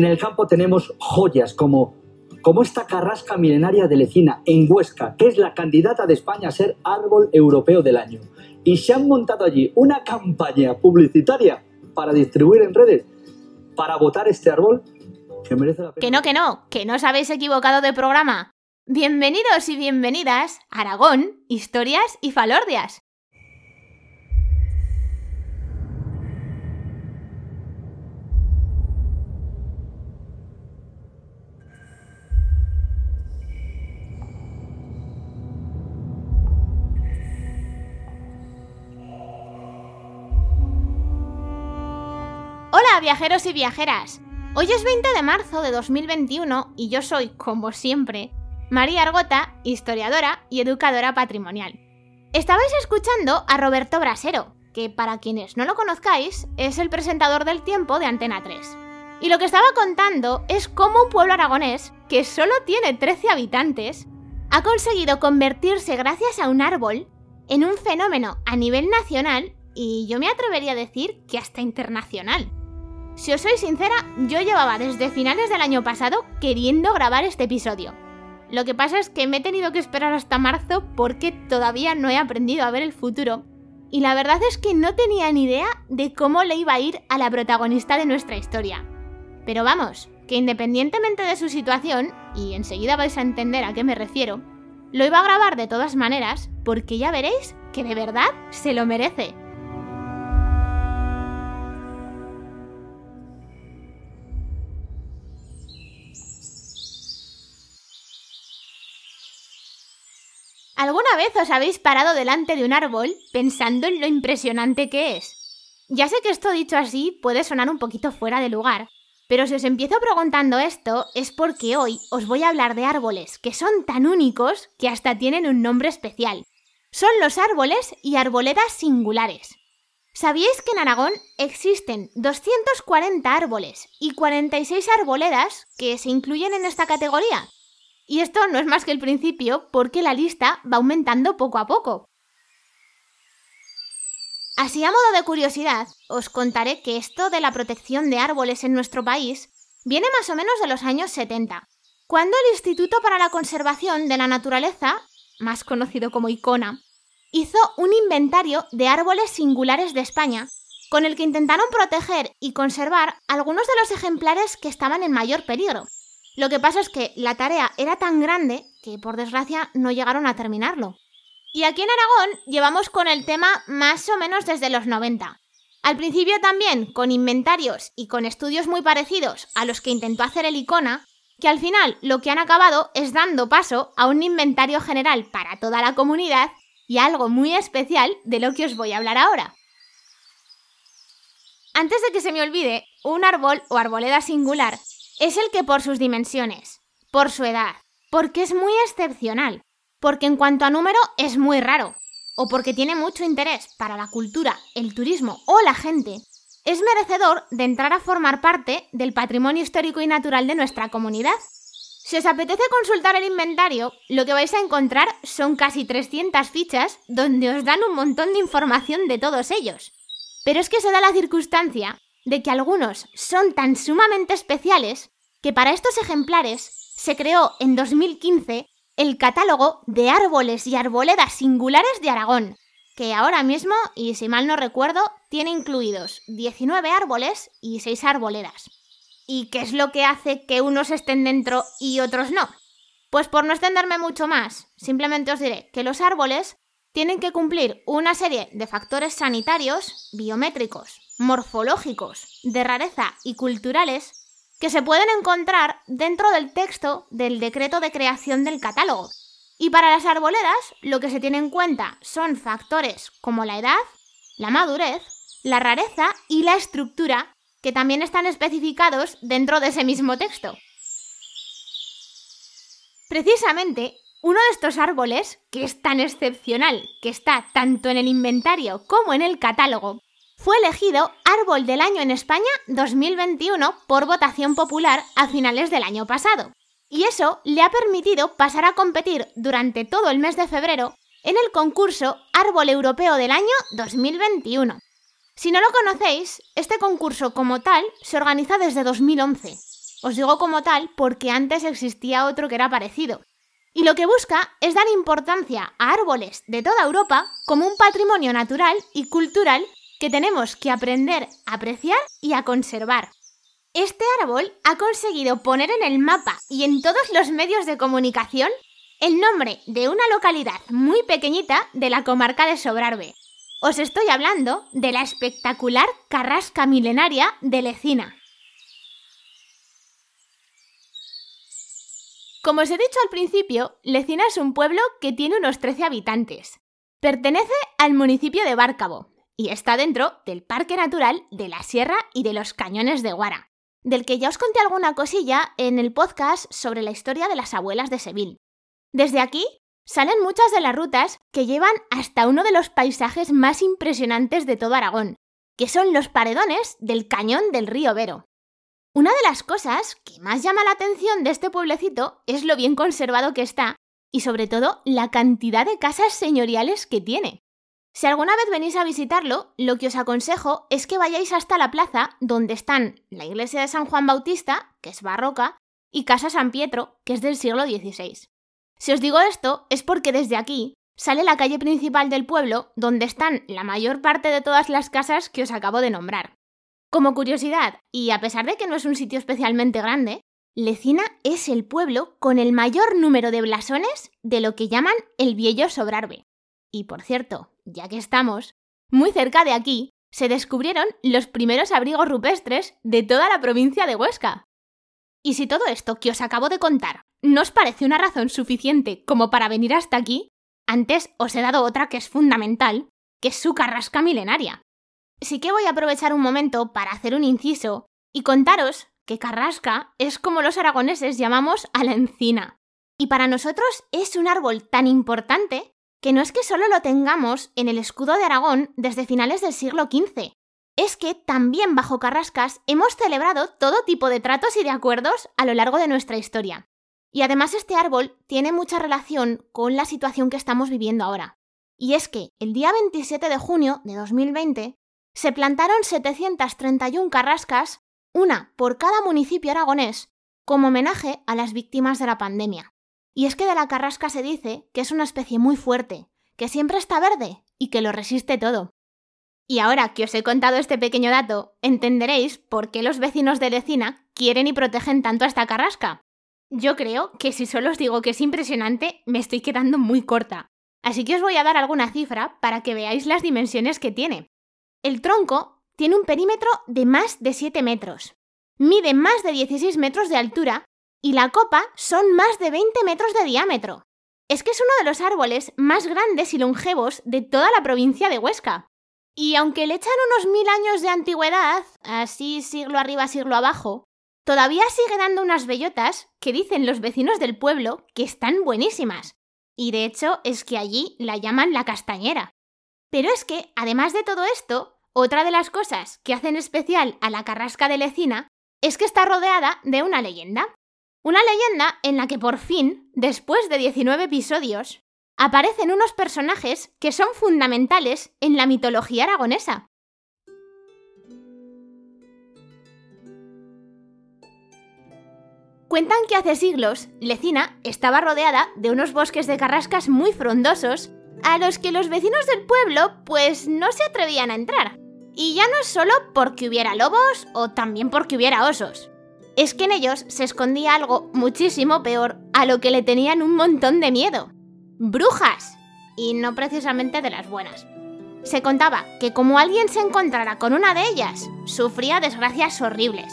en el campo tenemos joyas como, como esta carrasca milenaria de Lecina en Huesca, que es la candidata de España a ser árbol europeo del año. Y se han montado allí una campaña publicitaria para distribuir en redes, para votar este árbol que merece la pena. Que no, que no, que no os habéis equivocado de programa. Bienvenidos y bienvenidas a Aragón, Historias y Falordias. Hola viajeros y viajeras. Hoy es 20 de marzo de 2021 y yo soy, como siempre, María Argota, historiadora y educadora patrimonial. Estabais escuchando a Roberto Brasero, que para quienes no lo conozcáis es el presentador del tiempo de Antena 3. Y lo que estaba contando es cómo un pueblo aragonés, que solo tiene 13 habitantes, ha conseguido convertirse gracias a un árbol en un fenómeno a nivel nacional y yo me atrevería a decir que hasta internacional. Si os soy sincera, yo llevaba desde finales del año pasado queriendo grabar este episodio. Lo que pasa es que me he tenido que esperar hasta marzo porque todavía no he aprendido a ver el futuro. Y la verdad es que no tenía ni idea de cómo le iba a ir a la protagonista de nuestra historia. Pero vamos, que independientemente de su situación, y enseguida vais a entender a qué me refiero, lo iba a grabar de todas maneras porque ya veréis que de verdad se lo merece. Vez os habéis parado delante de un árbol pensando en lo impresionante que es? Ya sé que esto dicho así puede sonar un poquito fuera de lugar, pero si os empiezo preguntando esto es porque hoy os voy a hablar de árboles que son tan únicos que hasta tienen un nombre especial. Son los árboles y arboledas singulares. ¿Sabíais que en Aragón existen 240 árboles y 46 arboledas que se incluyen en esta categoría? Y esto no es más que el principio porque la lista va aumentando poco a poco. Así a modo de curiosidad, os contaré que esto de la protección de árboles en nuestro país viene más o menos de los años 70, cuando el Instituto para la Conservación de la Naturaleza, más conocido como ICONA, hizo un inventario de árboles singulares de España, con el que intentaron proteger y conservar algunos de los ejemplares que estaban en mayor peligro. Lo que pasa es que la tarea era tan grande que por desgracia no llegaron a terminarlo. Y aquí en Aragón llevamos con el tema más o menos desde los 90. Al principio también con inventarios y con estudios muy parecidos a los que intentó hacer el ICONA, que al final lo que han acabado es dando paso a un inventario general para toda la comunidad y algo muy especial de lo que os voy a hablar ahora. Antes de que se me olvide, un árbol o arboleda singular es el que por sus dimensiones, por su edad, porque es muy excepcional, porque en cuanto a número es muy raro, o porque tiene mucho interés para la cultura, el turismo o la gente, es merecedor de entrar a formar parte del patrimonio histórico y natural de nuestra comunidad. Si os apetece consultar el inventario, lo que vais a encontrar son casi 300 fichas donde os dan un montón de información de todos ellos. Pero es que se da la circunstancia de que algunos son tan sumamente especiales que para estos ejemplares se creó en 2015 el catálogo de árboles y arboledas singulares de Aragón, que ahora mismo, y si mal no recuerdo, tiene incluidos 19 árboles y 6 arboledas. ¿Y qué es lo que hace que unos estén dentro y otros no? Pues por no extenderme mucho más, simplemente os diré que los árboles tienen que cumplir una serie de factores sanitarios, biométricos, morfológicos, de rareza y culturales que se pueden encontrar dentro del texto del decreto de creación del catálogo. Y para las arboledas, lo que se tiene en cuenta son factores como la edad, la madurez, la rareza y la estructura, que también están especificados dentro de ese mismo texto. Precisamente, uno de estos árboles, que es tan excepcional, que está tanto en el inventario como en el catálogo, fue elegido Árbol del Año en España 2021 por votación popular a finales del año pasado. Y eso le ha permitido pasar a competir durante todo el mes de febrero en el concurso Árbol Europeo del Año 2021. Si no lo conocéis, este concurso como tal se organiza desde 2011 Os digo como tal porque antes existía otro que era parecido. Y lo que busca es dar importancia a árboles de toda Europa como un patrimonio natural y cultural que tenemos que aprender a apreciar y a conservar. Este árbol ha conseguido poner en el mapa y en todos los medios de comunicación el nombre de una localidad muy pequeñita de la comarca de Sobrarbe. Os estoy hablando de la espectacular carrasca milenaria de Lecina. Como os he dicho al principio, Lecina es un pueblo que tiene unos 13 habitantes. Pertenece al municipio de Bárcabo y está dentro del Parque Natural de la Sierra y de los Cañones de Guara, del que ya os conté alguna cosilla en el podcast sobre la historia de las abuelas de Seville. Desde aquí salen muchas de las rutas que llevan hasta uno de los paisajes más impresionantes de todo Aragón, que son los paredones del cañón del río Vero. Una de las cosas que más llama la atención de este pueblecito es lo bien conservado que está y sobre todo la cantidad de casas señoriales que tiene. Si alguna vez venís a visitarlo, lo que os aconsejo es que vayáis hasta la plaza donde están la iglesia de San Juan Bautista, que es barroca, y Casa San Pietro, que es del siglo XVI. Si os digo esto es porque desde aquí sale la calle principal del pueblo donde están la mayor parte de todas las casas que os acabo de nombrar. Como curiosidad, y a pesar de que no es un sitio especialmente grande, Lecina es el pueblo con el mayor número de blasones de lo que llaman el Viejo Sobrarbe. Y por cierto, ya que estamos, muy cerca de aquí se descubrieron los primeros abrigos rupestres de toda la provincia de Huesca. Y si todo esto que os acabo de contar no os parece una razón suficiente como para venir hasta aquí, antes os he dado otra que es fundamental, que es su carrasca milenaria sí que voy a aprovechar un momento para hacer un inciso y contaros que Carrasca es como los aragoneses llamamos a la encina. Y para nosotros es un árbol tan importante que no es que solo lo tengamos en el escudo de Aragón desde finales del siglo XV. Es que también bajo Carrascas hemos celebrado todo tipo de tratos y de acuerdos a lo largo de nuestra historia. Y además este árbol tiene mucha relación con la situación que estamos viviendo ahora. Y es que el día 27 de junio de 2020 se plantaron 731 carrascas, una por cada municipio aragonés, como homenaje a las víctimas de la pandemia. Y es que de la carrasca se dice que es una especie muy fuerte, que siempre está verde y que lo resiste todo. Y ahora que os he contado este pequeño dato, entenderéis por qué los vecinos de Lecina quieren y protegen tanto a esta carrasca. Yo creo que si solo os digo que es impresionante, me estoy quedando muy corta. Así que os voy a dar alguna cifra para que veáis las dimensiones que tiene. El tronco tiene un perímetro de más de 7 metros, mide más de 16 metros de altura y la copa son más de 20 metros de diámetro. Es que es uno de los árboles más grandes y longevos de toda la provincia de Huesca. Y aunque le echan unos mil años de antigüedad, así siglo arriba, siglo abajo, todavía sigue dando unas bellotas que dicen los vecinos del pueblo que están buenísimas. Y de hecho es que allí la llaman la castañera. Pero es que, además de todo esto, otra de las cosas que hacen especial a la carrasca de Lecina es que está rodeada de una leyenda. Una leyenda en la que por fin, después de 19 episodios, aparecen unos personajes que son fundamentales en la mitología aragonesa. Cuentan que hace siglos, Lecina estaba rodeada de unos bosques de carrascas muy frondosos a los que los vecinos del pueblo pues no se atrevían a entrar. Y ya no es solo porque hubiera lobos o también porque hubiera osos. Es que en ellos se escondía algo muchísimo peor a lo que le tenían un montón de miedo. Brujas. Y no precisamente de las buenas. Se contaba que como alguien se encontrara con una de ellas, sufría desgracias horribles.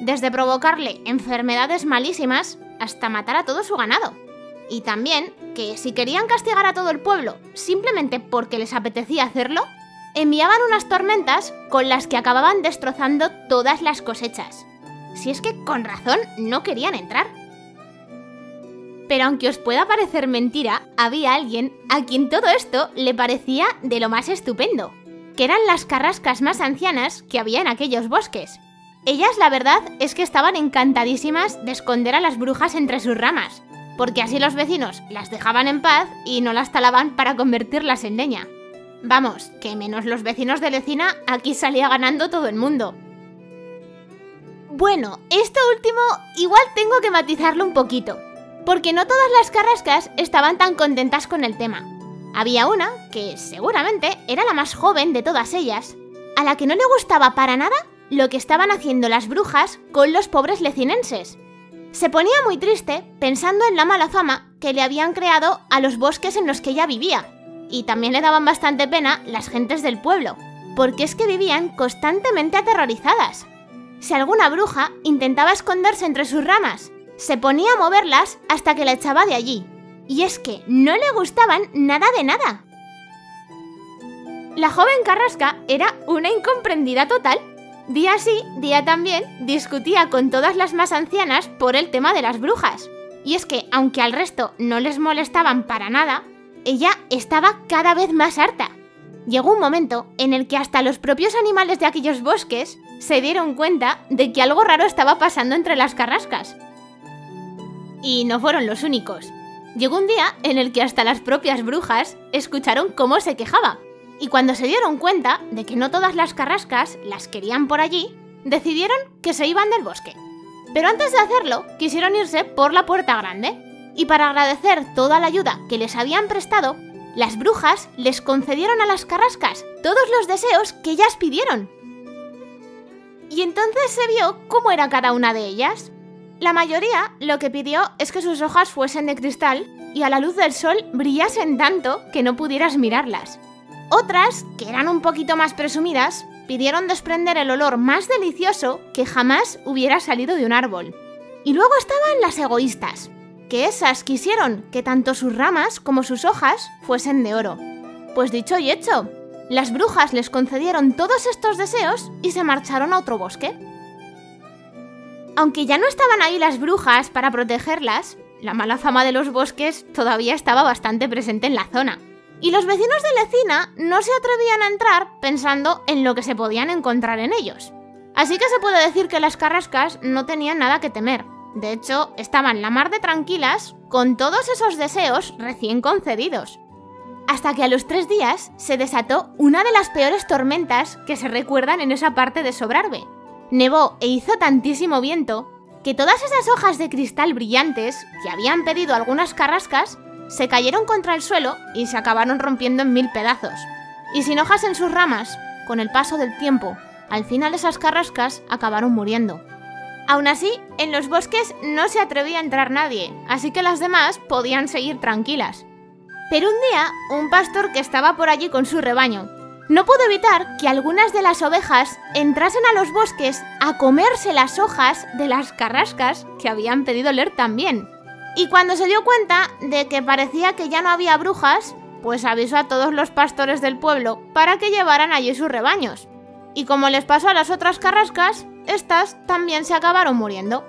Desde provocarle enfermedades malísimas hasta matar a todo su ganado. Y también que si querían castigar a todo el pueblo simplemente porque les apetecía hacerlo, enviaban unas tormentas con las que acababan destrozando todas las cosechas. Si es que con razón no querían entrar. Pero aunque os pueda parecer mentira, había alguien a quien todo esto le parecía de lo más estupendo, que eran las carrascas más ancianas que había en aquellos bosques. Ellas la verdad es que estaban encantadísimas de esconder a las brujas entre sus ramas, porque así los vecinos las dejaban en paz y no las talaban para convertirlas en leña. Vamos, que menos los vecinos de Lecina, aquí salía ganando todo el mundo. Bueno, esto último igual tengo que matizarlo un poquito, porque no todas las carrascas estaban tan contentas con el tema. Había una, que seguramente era la más joven de todas ellas, a la que no le gustaba para nada lo que estaban haciendo las brujas con los pobres lecinenses. Se ponía muy triste pensando en la mala fama que le habían creado a los bosques en los que ella vivía, y también le daban bastante pena las gentes del pueblo, porque es que vivían constantemente aterrorizadas. Si alguna bruja intentaba esconderse entre sus ramas, se ponía a moverlas hasta que la echaba de allí. Y es que no le gustaban nada de nada. La joven Carrasca era una incomprendida total. Día sí, día también, discutía con todas las más ancianas por el tema de las brujas. Y es que, aunque al resto no les molestaban para nada, ella estaba cada vez más harta. Llegó un momento en el que hasta los propios animales de aquellos bosques se dieron cuenta de que algo raro estaba pasando entre las carrascas. Y no fueron los únicos. Llegó un día en el que hasta las propias brujas escucharon cómo se quejaba. Y cuando se dieron cuenta de que no todas las carrascas las querían por allí, decidieron que se iban del bosque. Pero antes de hacerlo, quisieron irse por la puerta grande. Y para agradecer toda la ayuda que les habían prestado, las brujas les concedieron a las carrascas todos los deseos que ellas pidieron. Y entonces se vio cómo era cada una de ellas. La mayoría lo que pidió es que sus hojas fuesen de cristal y a la luz del sol brillasen tanto que no pudieras mirarlas. Otras, que eran un poquito más presumidas, pidieron desprender el olor más delicioso que jamás hubiera salido de un árbol. Y luego estaban las egoístas, que esas quisieron que tanto sus ramas como sus hojas fuesen de oro. Pues dicho y hecho, las brujas les concedieron todos estos deseos y se marcharon a otro bosque. Aunque ya no estaban ahí las brujas para protegerlas, la mala fama de los bosques todavía estaba bastante presente en la zona. Y los vecinos de Lecina no se atrevían a entrar pensando en lo que se podían encontrar en ellos. Así que se puede decir que las carrascas no tenían nada que temer. De hecho, estaban la mar de tranquilas con todos esos deseos recién concedidos hasta que a los tres días se desató una de las peores tormentas que se recuerdan en esa parte de Sobrarbe. Nevó e hizo tantísimo viento que todas esas hojas de cristal brillantes que habían pedido algunas carrascas se cayeron contra el suelo y se acabaron rompiendo en mil pedazos. Y sin hojas en sus ramas, con el paso del tiempo, al final esas carrascas acabaron muriendo. Aún así, en los bosques no se atrevía a entrar nadie, así que las demás podían seguir tranquilas. Pero un día, un pastor que estaba por allí con su rebaño, no pudo evitar que algunas de las ovejas entrasen a los bosques a comerse las hojas de las carrascas que habían pedido leer también. Y cuando se dio cuenta de que parecía que ya no había brujas, pues avisó a todos los pastores del pueblo para que llevaran allí sus rebaños. Y como les pasó a las otras carrascas, estas también se acabaron muriendo.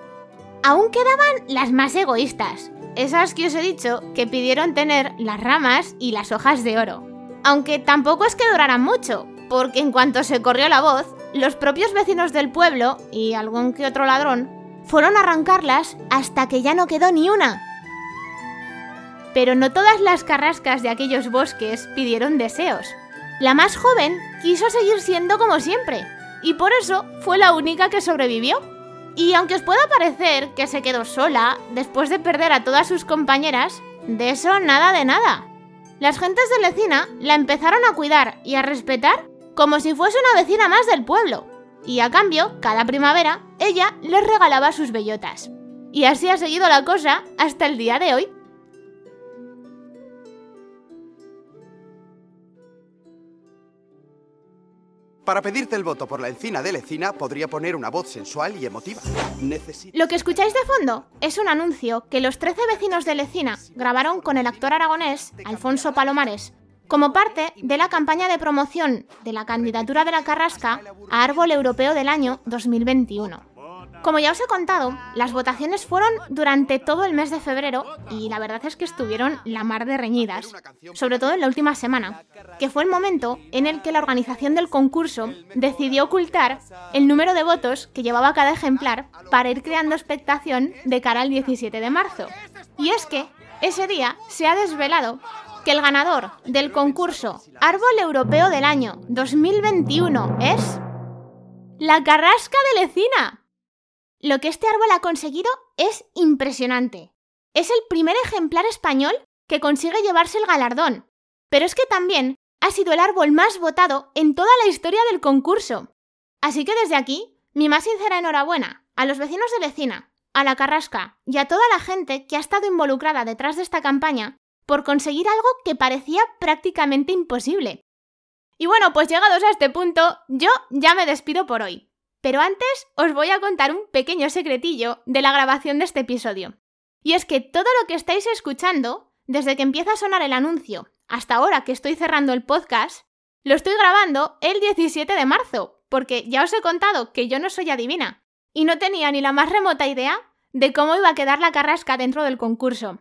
Aún quedaban las más egoístas, esas que os he dicho que pidieron tener las ramas y las hojas de oro. Aunque tampoco es que duraran mucho, porque en cuanto se corrió la voz, los propios vecinos del pueblo y algún que otro ladrón fueron a arrancarlas hasta que ya no quedó ni una. Pero no todas las carrascas de aquellos bosques pidieron deseos. La más joven quiso seguir siendo como siempre, y por eso fue la única que sobrevivió. Y aunque os pueda parecer que se quedó sola después de perder a todas sus compañeras, de eso nada de nada. Las gentes de Lecina la empezaron a cuidar y a respetar como si fuese una vecina más del pueblo. Y a cambio, cada primavera, ella les regalaba sus bellotas. Y así ha seguido la cosa hasta el día de hoy. Para pedirte el voto por la encina de Lecina, podría poner una voz sensual y emotiva. Lo que escucháis de fondo es un anuncio que los 13 vecinos de Lecina grabaron con el actor aragonés Alfonso Palomares, como parte de la campaña de promoción de la candidatura de la Carrasca a Árbol Europeo del año 2021. Como ya os he contado, las votaciones fueron durante todo el mes de febrero y la verdad es que estuvieron la mar de reñidas, sobre todo en la última semana, que fue el momento en el que la organización del concurso decidió ocultar el número de votos que llevaba cada ejemplar para ir creando expectación de cara al 17 de marzo. Y es que ese día se ha desvelado que el ganador del concurso Árbol Europeo del año 2021 es... La Carrasca de Lecina. Lo que este árbol ha conseguido es impresionante. Es el primer ejemplar español que consigue llevarse el galardón, pero es que también ha sido el árbol más votado en toda la historia del concurso. Así que desde aquí, mi más sincera enhorabuena a los vecinos de Lecina, a la Carrasca y a toda la gente que ha estado involucrada detrás de esta campaña por conseguir algo que parecía prácticamente imposible. Y bueno, pues llegados a este punto, yo ya me despido por hoy. Pero antes os voy a contar un pequeño secretillo de la grabación de este episodio. Y es que todo lo que estáis escuchando, desde que empieza a sonar el anuncio hasta ahora que estoy cerrando el podcast, lo estoy grabando el 17 de marzo, porque ya os he contado que yo no soy adivina y no tenía ni la más remota idea de cómo iba a quedar la carrasca dentro del concurso.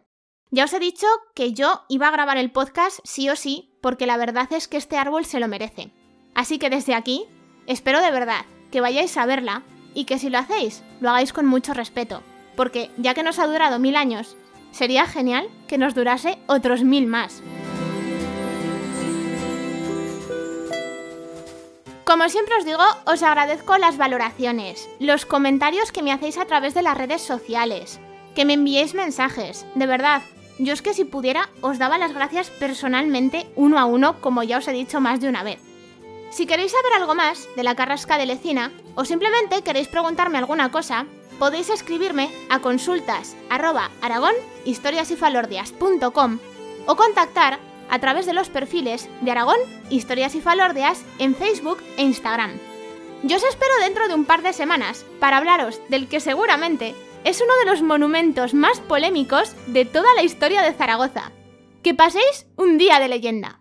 Ya os he dicho que yo iba a grabar el podcast sí o sí, porque la verdad es que este árbol se lo merece. Así que desde aquí, espero de verdad que vayáis a verla y que si lo hacéis, lo hagáis con mucho respeto, porque ya que nos ha durado mil años, sería genial que nos durase otros mil más. Como siempre os digo, os agradezco las valoraciones, los comentarios que me hacéis a través de las redes sociales, que me enviéis mensajes. De verdad, yo es que si pudiera os daba las gracias personalmente uno a uno, como ya os he dicho más de una vez. Si queréis saber algo más de la carrasca de Lecina o simplemente queréis preguntarme alguna cosa, podéis escribirme a consultas arroba o contactar a través de los perfiles de Aragón, Historias y Falordeas en Facebook e Instagram. Yo os espero dentro de un par de semanas para hablaros del que seguramente es uno de los monumentos más polémicos de toda la historia de Zaragoza. Que paséis un día de leyenda.